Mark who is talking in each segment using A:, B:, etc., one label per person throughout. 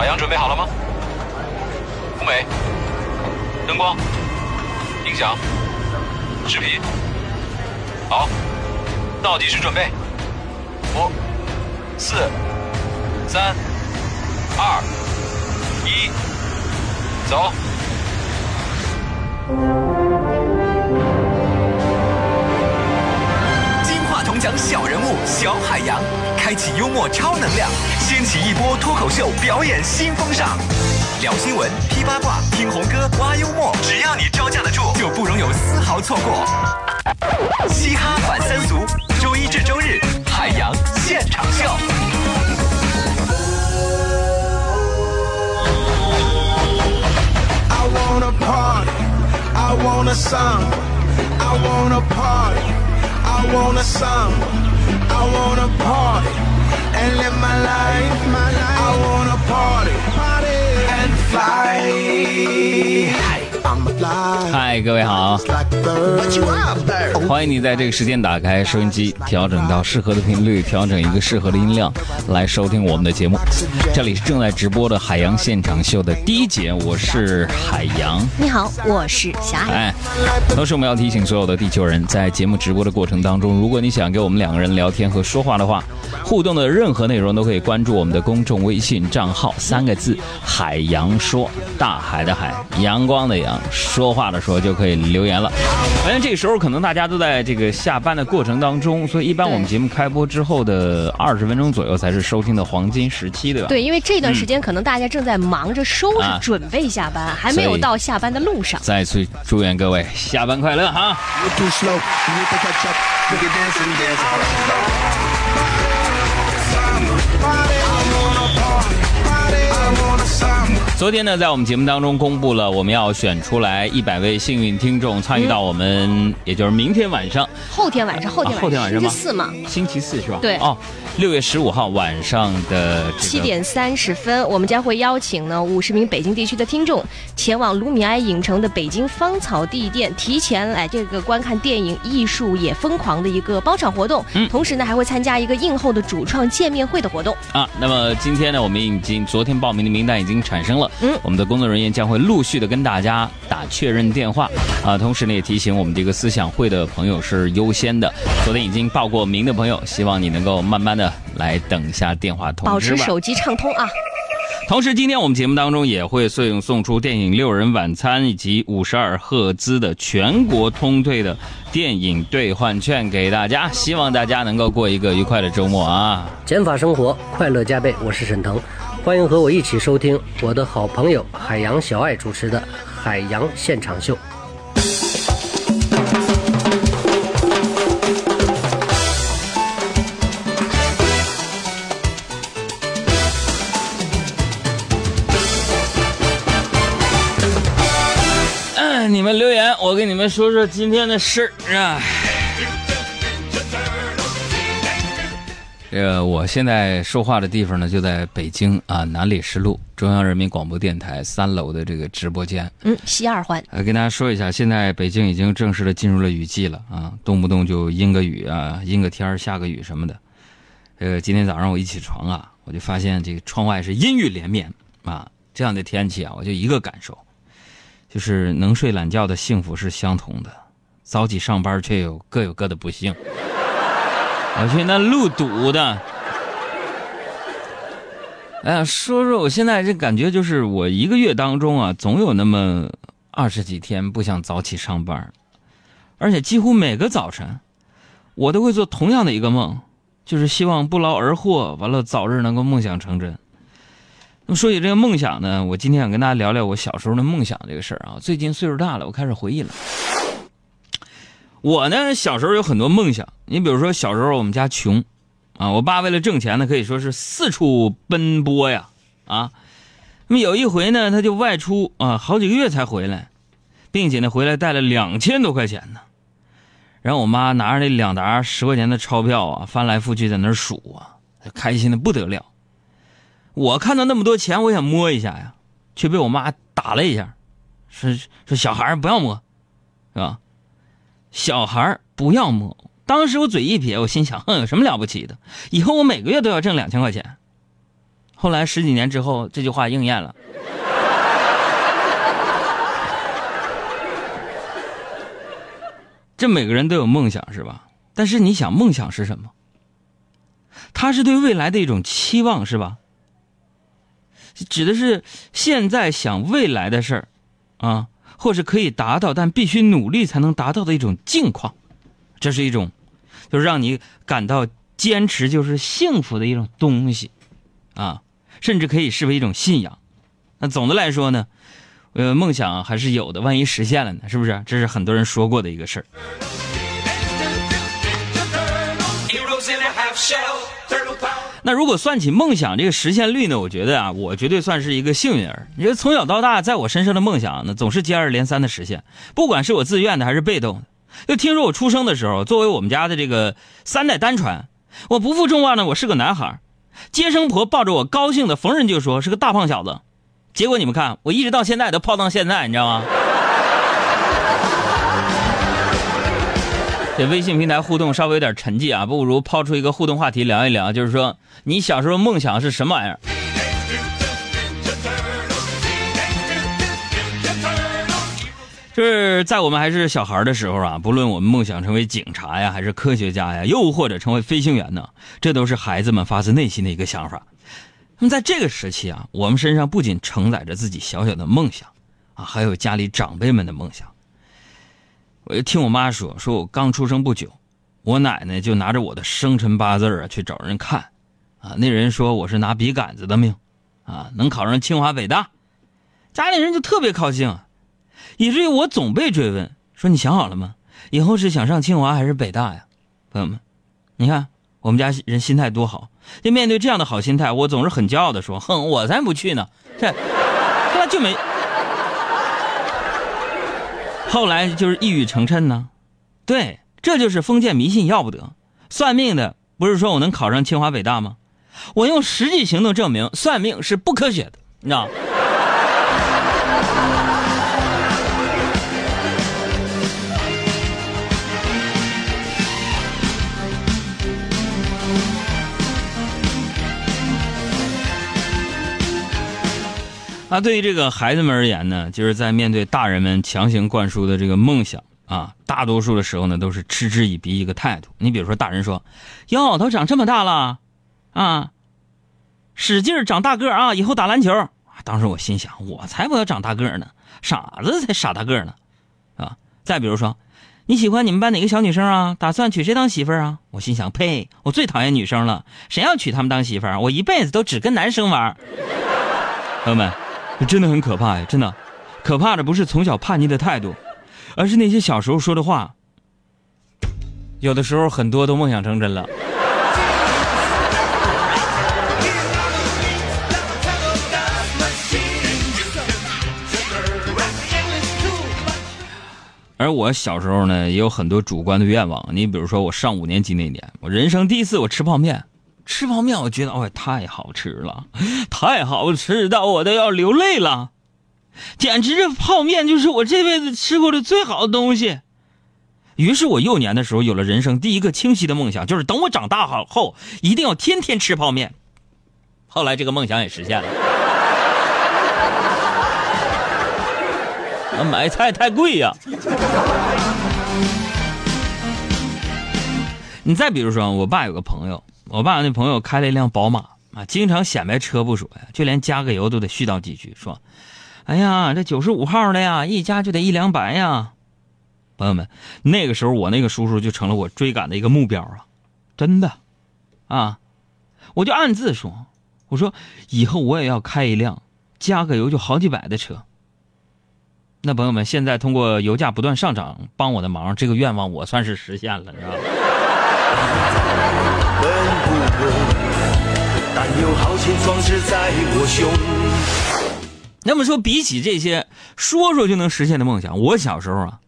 A: 海洋准备好了吗？舞美、灯光、音响、视频，好，倒计时准备，五、四、三、二、一，走。
B: 讲小人物小海洋，开启幽默超能量，掀起一波脱口秀表演新风尚。聊新闻、批八卦、听红歌、挖幽默，只要你招架得住，就不容有丝毫错过。嘻哈反三俗，周一至周日，海洋现场秀。
C: I wanna party, I want a song. I wanna party, want a song. I wanna party and live my life, my life. I wanna party, party
D: 嗨，各位好.欢迎你在这个时间打开收音机，调整到适合的频率，调整一个适合的音量，来收听我们的节目。这里是正在直播的海洋现场秀的第一节，我是海洋。
E: 你好，我是小爱。
D: 哎，同时我们要提醒所有的地球人，在节目直播的过程当中，如果你想跟我们两个人聊天和说话的话，互动的任何内容都可以关注我们的公众微信账号，三个字“海洋说”，大海的海，阳光的阳，说话的说就可以留言了。反正这个时候可能大家都在这个下班的过程当中，所以一般我们节目开播之后的二十分钟左右才是收听的黄金时期，对吧？
E: 对，因为这段时间可能大家正在忙着收拾
D: 啊，
E: 准备下班，还没有到下班的路上。
D: 再次祝愿各位下班快乐哈！昨天呢，在我们节目当中公布了我们要选出来一百位幸运听众参与到我们，也就是明天晚上，
E: 后天晚上，后天
D: 啊后天晚上吗
E: 星期四嘛，
D: 星期四是吧？
E: 对
D: 哦，六月十五号晚上的这个
E: 七点三十分，我们将会邀请呢五十名北京地区的听众前往卢米埃影城的北京芳草地店，提前来这个观看电影《艺术也疯狂》的一个包场活动。
D: 嗯
E: 同时呢，还会参加一个映后的主创见面会的活动。
D: 啊。那么今天呢，我们已经昨天报名的名单已经产生了，
E: 嗯
D: 我们的工作人员将会陆续的跟大家打确认电话啊。同时呢，也提醒我们这个思想会的朋友是优先的。昨天已经报过名的朋友，希望你能够慢慢的来等一下电话通知吧。
E: 保持手机畅通啊！
D: 同时，今天我们节目当中也会送送出电影《六人晚餐》以及五十二赫兹的全国通兑的电影兑换券给大家，希望大家能够过一个愉快的周末啊！
F: 减法生活，快乐加倍。我是沈腾，欢迎和我一起收听我的好朋友海洋小爱主持的《海洋现场秀》。
D: 嗯，你们留言，我跟你们说说今天的事儿啊。这个我现在说话的地方呢，就在北京啊南礼士路中央人民广播电台三楼的这个直播间。
E: 嗯，西二环。
D: 呃，跟大家说一下，现在北京已经正式的进入了雨季了啊，动不动就阴个雨啊，阴个天儿下个雨什么的。呃，今天早上我一起床啊，我就发现这个窗外是阴雨连绵啊，这样的天气啊，我就一个感受，就是能睡懒觉的幸福是相同的，早起上班却有各有各的不幸。我去那路堵的，哎呀，说说我现在这感觉就是，我一个月当中啊，总有那么二十几天不想早起上班，而且几乎每个早晨，我都会做同样的一个梦，就是希望不劳而获，完了早日能够梦想成真。那么说起这个梦想呢，我今天想跟大家聊聊我小时候的梦想这个事儿啊。最近岁数大了，我开始回忆了。我呢，小时候有很多梦想。你比如说，小时候我们家穷，啊，我爸为了挣钱呢，可以说是四处奔波呀，啊。那么有一回呢，他就外出啊，好几个月才回来，并且呢，回来带了两千多块钱呢。然后我妈拿着那两沓十块钱的钞票啊，翻来覆去在那儿数啊，开心的不得了。我看到那么多钱，我想摸一下呀，却被我妈打了一下，说说小孩不要摸，是吧？小孩不要摸。当时我嘴一撇，我心想，哼，有什么了不起的？以后我每个月都要挣两千块钱。后来十几年之后，这句话应验了。这每个人都有梦想，是吧？但是你想，梦想是什么？它是对未来的一种期望，是吧？指的是现在想未来的事儿，啊，或是可以达到但必须努力才能达到的一种境况，这是一种，就是让你感到坚持就是幸福的一种东西，啊，甚至可以视为一种信仰。那总的来说呢，呃，梦想还是有的，万一实现了呢？是不是？这是很多人说过的一个事儿。那如果算起梦想这个实现率呢？我觉得啊，我绝对算是一个幸运儿。因为从小到大，在我身上的梦想呢，总是接二连三的实现，不管是我自愿的还是被动的。就听说我出生的时候，作为我们家的这个三代单传，我不负众望呢，我是个男孩接生婆抱着我高兴的，逢人就说是个大胖小子。结果你们看，我一直到现在都胖到现在，你知道吗？这微信平台互动稍微有点沉寂啊，不如抛出一个互动话题聊一聊，就是说你小时候梦想是什么玩意儿？就是在我们还是小孩的时候啊，不论我们梦想成为警察呀，还是科学家呀，又或者成为飞行员呢，这都是孩子们发自内心的一个想法。那么在这个时期啊，我们身上不仅承载着自己小小的梦想啊，还有家里长辈们的梦想。我就听我妈说，说我刚出生不久，我奶奶就拿着我的生辰八字啊去找人看，啊，那人说我是拿笔杆子的命，啊，能考上清华北大，家里人就特别高兴，以至于我总被追问，说你想好了吗？以后是想上清华还是北大呀？朋友们，你看我们家人心态多好，就面对这样的好心态，我总是很骄傲的说，哼，我才不去呢，这，后来就没。后来就是一语成谶呢，对，这就是封建迷信要不得。算命的不是说我能考上清华北大吗？我用实际行动证明，算命是不科学的，你知道。那对于这个孩子们而言呢，就是在面对大人们强行灌输的这个梦想啊，大多数的时候呢，都是嗤之以鼻一个态度。你比如说，大人说：“哟，都长这么大了，啊，使劲长大个啊，以后打篮球。”当时我心想，我才不要长大个呢，傻子才傻大个呢，啊。再比如说，你喜欢你们班哪个小女生啊？打算娶谁当媳妇儿啊？我心想，呸，我最讨厌女生了，谁要娶她们当媳妇儿？我一辈子都只跟男生玩。朋友们。真的很可怕呀！真的，可怕的不是从小叛逆的态度，而是那些小时候说的话，有的时候很多都梦想成真了。而我小时候呢，也有很多主观的愿望。你比如说，我上五年级那年，我人生第一次我吃泡面。吃泡面，我觉得哦，太好吃了，太好吃到我都要流泪了，简直这泡面就是我这辈子吃过的最好的东西。于是我幼年的时候有了人生第一个清晰的梦想，就是等我长大好后一定要天天吃泡面。后来这个梦想也实现了。买菜太贵呀。你再比如说，我爸有个朋友。我爸那朋友开了一辆宝马啊，经常显摆车不说呀，就连加个油都得絮叨几句，说：“哎呀，这九十五号的呀，一加就得一两百呀。”朋友们，那个时候我那个叔叔就成了我追赶的一个目标啊，真的，啊，我就暗自说：“我说以后我也要开一辆加个油就好几百的车。”那朋友们，现在通过油价不断上涨帮我的忙，这个愿望我算是实现了，知道但有豪情壮志在我胸。那么说，比起这些说说就能实现的梦想，我小时候啊，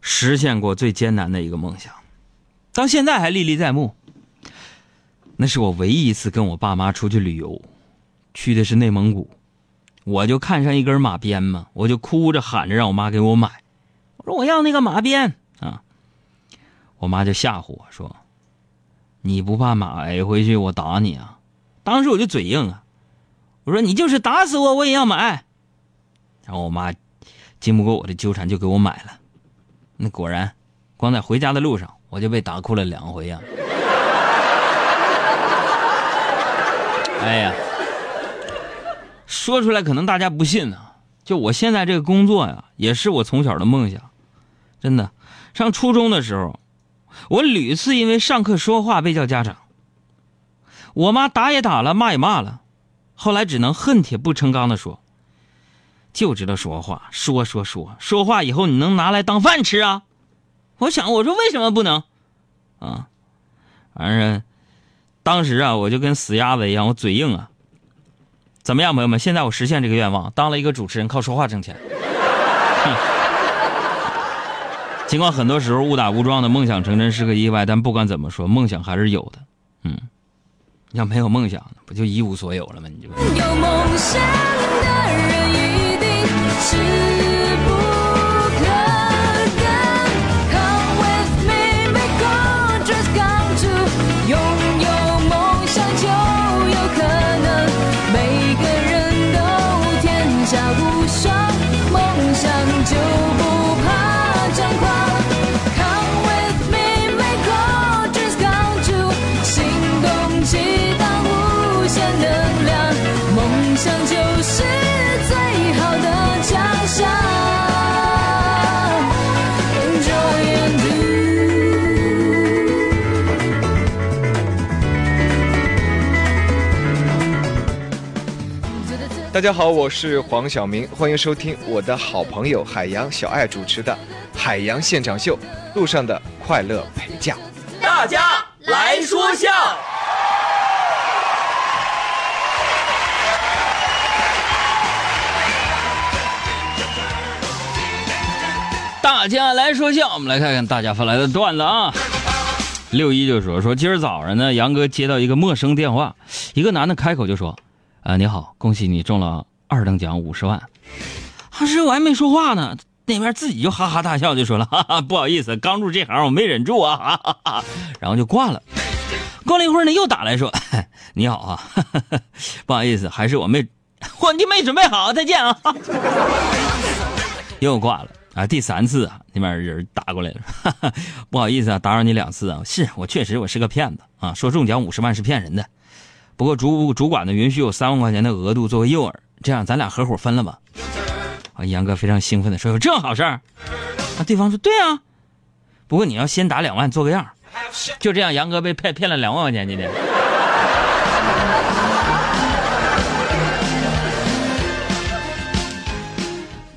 D: 实现过最艰难的一个梦想，到现在还历历在目。那是我唯一一次跟我爸妈出去旅游，去的是内蒙古，我就看上一根马鞭嘛，我就哭着喊着让我妈给我买，我说我要那个马鞭啊，我妈就吓唬我说。你不怕买回去我打你啊？当时我就嘴硬啊，我说你就是打死我我也要买。然后我妈经不过我的纠缠，就给我买了。那果然，光在回家的路上，我就被打哭了两回呀、哎呀，说出来可能大家不信呢、就我现在这个工作呀，也是我从小的梦想。真的，上初中的时候，我屡次因为上课说话被叫家长，我妈打也打了，骂也骂了，后来只能恨铁不成钢的说：“就知道说话，说说说，说话以后你能拿来当饭吃啊？”我想，我说为什么不能？啊，反正当时啊，我就跟死鸭子一样，我嘴硬啊。怎么样，朋友们？现在我实现这个愿望，当了一个主持人，靠说话挣钱。尽管很多时候误打误撞的梦想成真是个意外，但不管怎么说，梦想还是有的。嗯，要没有梦想，不就一无所有了吗？你就
G: 有梦想的人一定是
H: 大家好，我是黄晓明，欢迎收听我的好朋友海洋小爱主持的《海洋现场秀》，路上的快乐陪驾。
D: 大家来说笑。大家来说笑，我们来看看大家发来的段子啊。六一就说说今儿早上呢，杨哥接到一个陌生电话，一个男的开口就说：“啊，你好，恭喜你中了二等奖五十万。”当时我还没说话呢，那边自己就哈哈大笑，就说了：“哈哈，不好意思，刚入这行我没忍住啊，哈哈哈。”然后就挂了。过了一会儿呢，又打来说：“ 你好啊，哈哈哈不好意思，还是我没，我就没准备好，再见啊。”又挂了啊！第三次啊，那边人打过来了，哈哈，不好意思啊，打扰你两次啊。是我确实我是个骗子啊，说中奖五十万是骗人的。不过主主管呢允许有三万块钱的额度作为诱饵，这样咱俩合伙分了吧。啊，杨哥非常兴奋的说：“有这好事儿？”啊，对方说：“对啊，不过你要先打两万做个样。”就这样，杨哥被骗骗了两万块钱。今天，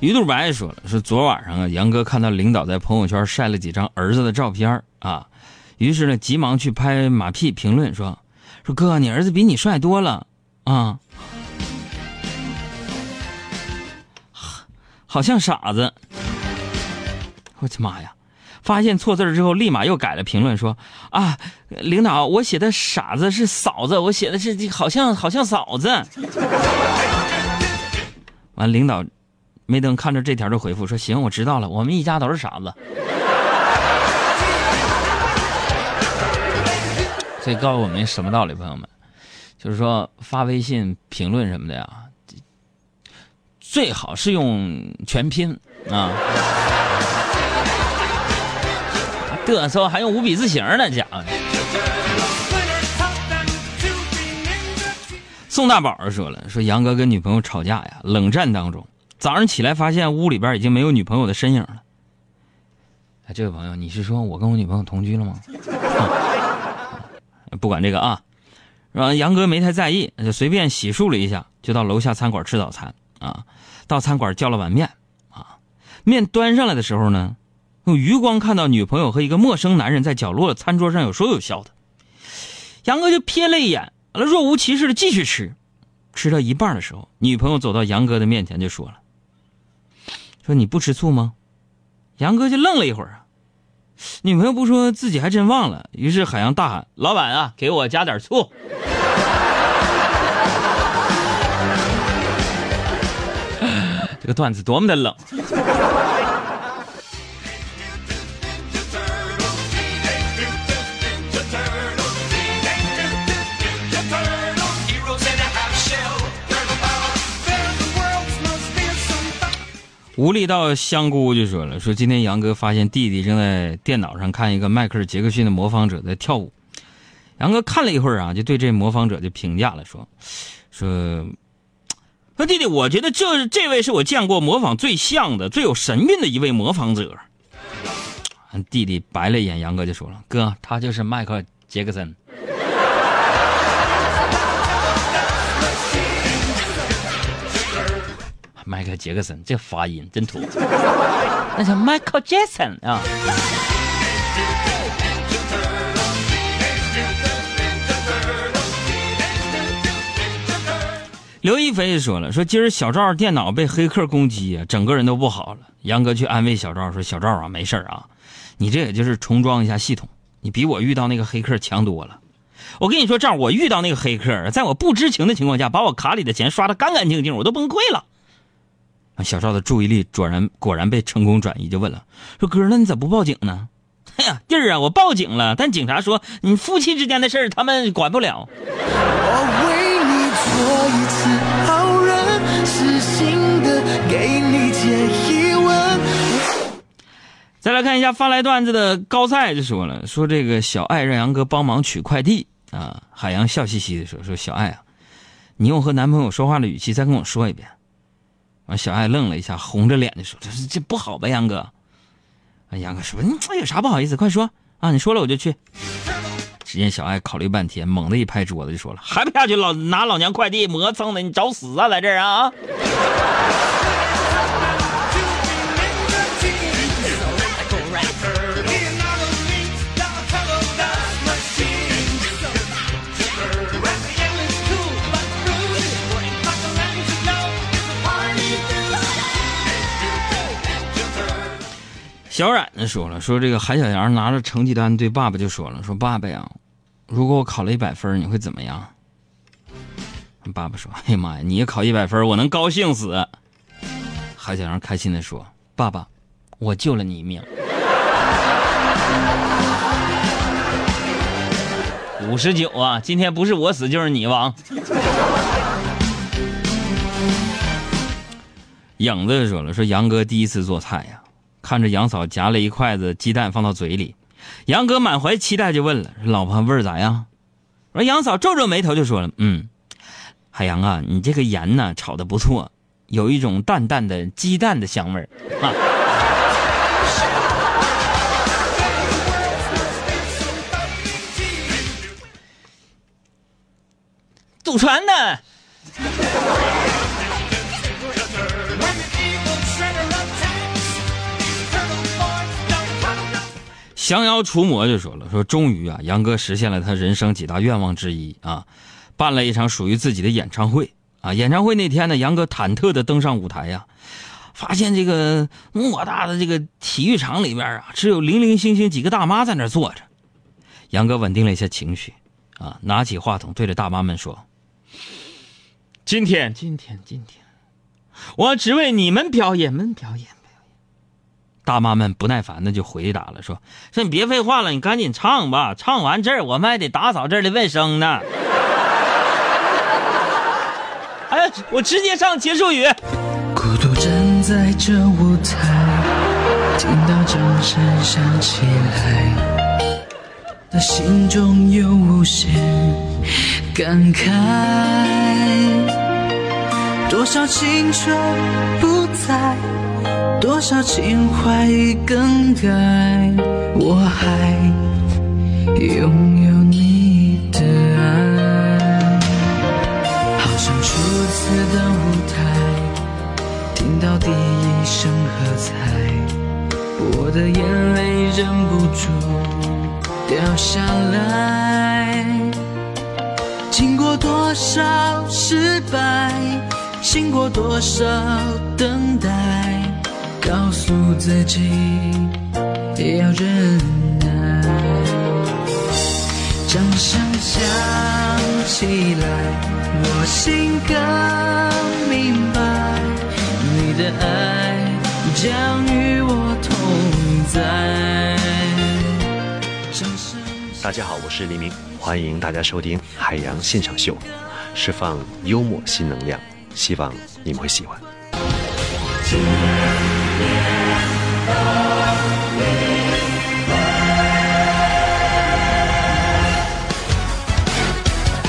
D: 于杜白说了，说昨晚上啊，杨哥看到领导在朋友圈晒了几张儿子的照片啊，于是呢，急忙去拍马屁评论说：“说哥，你儿子比你帅多了啊，好像傻子。”我的妈呀！发现错字之后，立马又改了评论说：“啊，领导，我写的傻子是嫂子，我写的是好像好像嫂子。”完，领导没等看着这条就回复说：“行，我知道了，我们一家都是傻子。”所以告诉我们什么道理，朋友们？就是说发微信评论什么的呀，最好是用全拼啊。嘚瑟还用五笔字形呢，家伙！宋大宝说了，说杨哥跟女朋友吵架呀，冷战当中，早上起来发现屋里边已经没有女朋友的身影了。哎，这位朋友，你是说我跟我女朋友同居了吗？不管这个啊，然后杨哥没太在意，就随便洗漱了一下，就到楼下餐馆吃早餐啊。到餐馆叫了碗面啊，面端上来的时候呢。用余光看到女朋友和一个陌生男人在角落的餐桌上有说有笑的，杨哥就瞥了一眼，完了若无其事的继续吃。吃到一半的时候，女朋友走到杨哥的面前就说了：“说你不吃醋吗？”杨哥就愣了一会儿啊，女朋友不说自己还真忘了。于是海洋大喊：“老板啊，给我加点醋！” 这个段子多么的冷。无力到香菇就说了，说今天杨哥发现弟弟正在电脑上看一个迈克尔·杰克逊的模仿者在跳舞。杨哥看了一会儿啊，就对这模仿者就评价了，说说说弟弟，我觉得这这位是我见过模仿最像的、最有神韵的一位模仿者。弟弟白了一眼杨哥，就说了：“哥，他就是迈克尔·杰克森。”迈克·杰克森，这发音真土，那叫 Michael Jackson 啊。刘亦菲说了，说今儿小赵电脑被黑客攻击，整个人都不好了。杨哥去安慰小赵说：“小赵啊，没事啊，你这也就是重装一下系统，你比我遇到那个黑客强多了。我跟你说，赵，我遇到那个黑客，在我不知情的情况下，把我卡里的钱刷的干干净净，我都崩溃了。”小赵的注意力果然果然被成功转移，就问了：“说哥，那你咋不报警呢？” 哎呀，弟儿啊，我报警了，但警察说你夫妻之间的事儿他们管不了。
C: 我为你做一次好人，死心的给你解疑问。
D: 再来看一下发来段子的高赛就说了，说这个小爱让杨哥帮忙取快递啊。海洋笑嘻嘻的说，说小爱啊，你用和男朋友说话的语气再跟我说一遍。完，小爱愣了一下，红着脸就说：“这这不好吧，杨哥？”啊，杨哥说：“你有啥不好意思？快说啊！你说了我就去。”只见小爱考虑半天，猛地一拍桌子就说了：“还不下去老拿老娘快递磨蹭的，你找死啊，在这儿啊！”小冉呢说了，说这个韩小阳拿着成绩单对爸爸就说了，说爸爸呀，如果我考了一百分，你会怎么样？爸爸说，哎呀妈呀，你考一百分，我能高兴死。韩小阳开心的说，爸爸，我救了你一命。五十九啊，今天不是我死就是你亡。影子说了，说杨哥第一次做菜呀。看着杨嫂夹了一筷子鸡蛋放到嘴里，杨哥满怀期待就问了：“老婆味儿咋样？”我说杨嫂皱皱眉头就说了：“嗯，海洋啊，你这个盐呢炒的不错，有一种淡淡的鸡蛋的香味儿啊。”祖传的。降妖除魔就说了，说终于啊，杨哥实现了他人生几大愿望之一啊，办了一场属于自己的演唱会啊。演唱会那天呢，杨哥忐忑的登上舞台呀，发现这个偌大的这个体育场里边啊，只有零零星星几个大妈在那坐着。杨哥稳定了一下情绪啊，拿起话筒对着大妈们说：“今天，今天，今天，我只为你们表演，们表演。”大妈们不耐烦的就回答了，说：“说你别废话了，你赶紧唱吧，唱完这儿我们还得打扫这儿的卫生呢。”哎，我直接唱结束语。
C: 孤独站在这舞台，听到掌声响起来，他心中有无限感慨。多少青春不再，多少情怀已更改，我还拥有你的爱。好像初次的舞台，听到第一声喝彩，我的眼泪忍不住掉下来。经过多少失败，经过多少等待，告诉自己要忍耐。掌声响起来，我心更明白，你的爱将与我同在。掌声
I: 大家好，我是黎明，欢迎大家收听海洋现场秀，释放幽默新能量，希望你们会喜欢。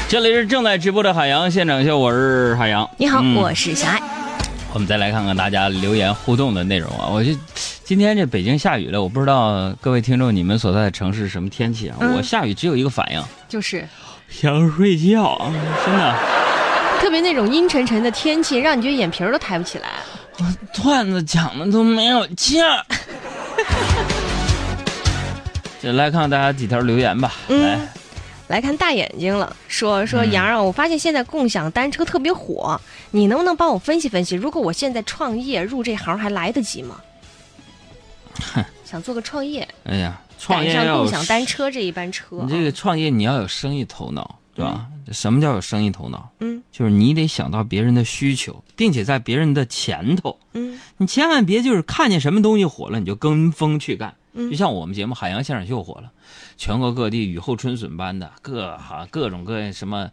C: 今
D: 这里是正在直播的海洋现场秀，我是海洋。
E: 你好，
D: 嗯
E: 我是小爱。
D: 我们再来看看大家留言互动的内容啊！我就今天这北京下雨了，我不知道各位听众你们所在的城市什么天气啊？
E: 嗯
D: 我下雨只有一个反应，
E: 就是
D: 想睡觉，真的。
E: 特别那种阴沉沉的天气，让你觉得眼皮儿都抬不起来。
D: 段子讲的都没有劲儿。就来看看大家几条留言吧。
E: 嗯
D: 来，
E: 来看大眼睛了，说说
D: 嗯
E: 杨儿啊，我发现现在共享单车特别火，你能不能帮我分析分析？如果我现在创业入这行还来得及吗？想做个创业，
D: 哎呀，创业要
E: 共享单车这一班车啊。
D: 你这个创业你要有生意头脑，对吧？什么叫有生意头脑？
E: 嗯
D: 就是你得想到别人的需求，并且在别人的前头。
E: 嗯
D: 你千万别就是看见什么东西火了你就跟风去干。
E: 嗯
D: 就像我们节目《海洋现场秀》火了，全国各地雨后春笋般的各哈各种各样什么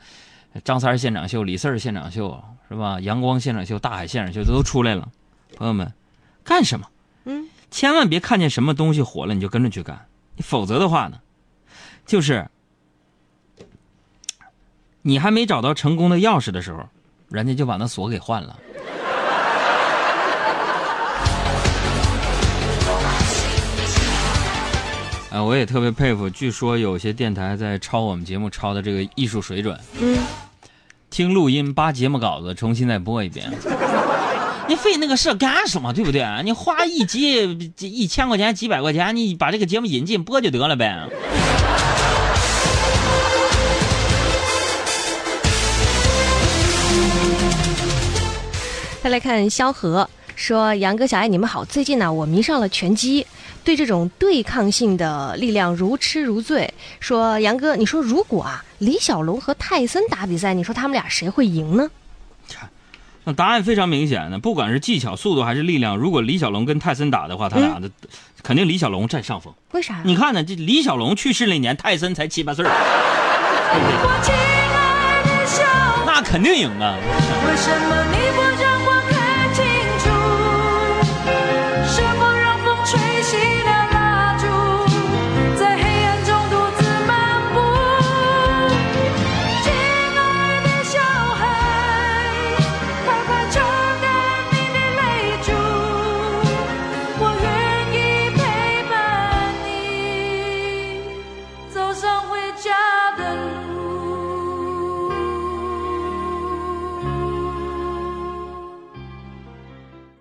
D: 张三现场秀、李四现场秀是吧？阳光现场秀、大海现场秀都出来了。朋友们，干什么？
E: 嗯，
D: 千万别看见什么东西火了你就跟着去干，否则的话呢，就是你还没找到成功的钥匙的时候，人家就把那锁给换了。啊，我也特别佩服，据说有些电台在抄我们节目抄的这个艺术水准，
E: 嗯，
D: 听录音扒节目稿子重新再播一遍。你费那个事干什么？对不对？你花一集一千块钱、几百块钱，你把这个节目引进播就得了呗。
E: 再来看萧何说：“杨哥、小爱，你们好！最近呢，我迷上了拳击，对这种对抗性的力量如痴如醉。说杨哥，你说如果啊，李小龙和泰森打比赛，你说他们俩谁会赢呢？
D: 那答案非常明显的，不管是技巧、速度还是力量，如果李小龙跟泰森打的话，他俩的、肯定李小龙占上风。
E: 为啥呀？
D: 你看呢，这李小龙去世那年，泰森才七八岁儿，对不对？那肯定赢啊！
G: 为什么你不？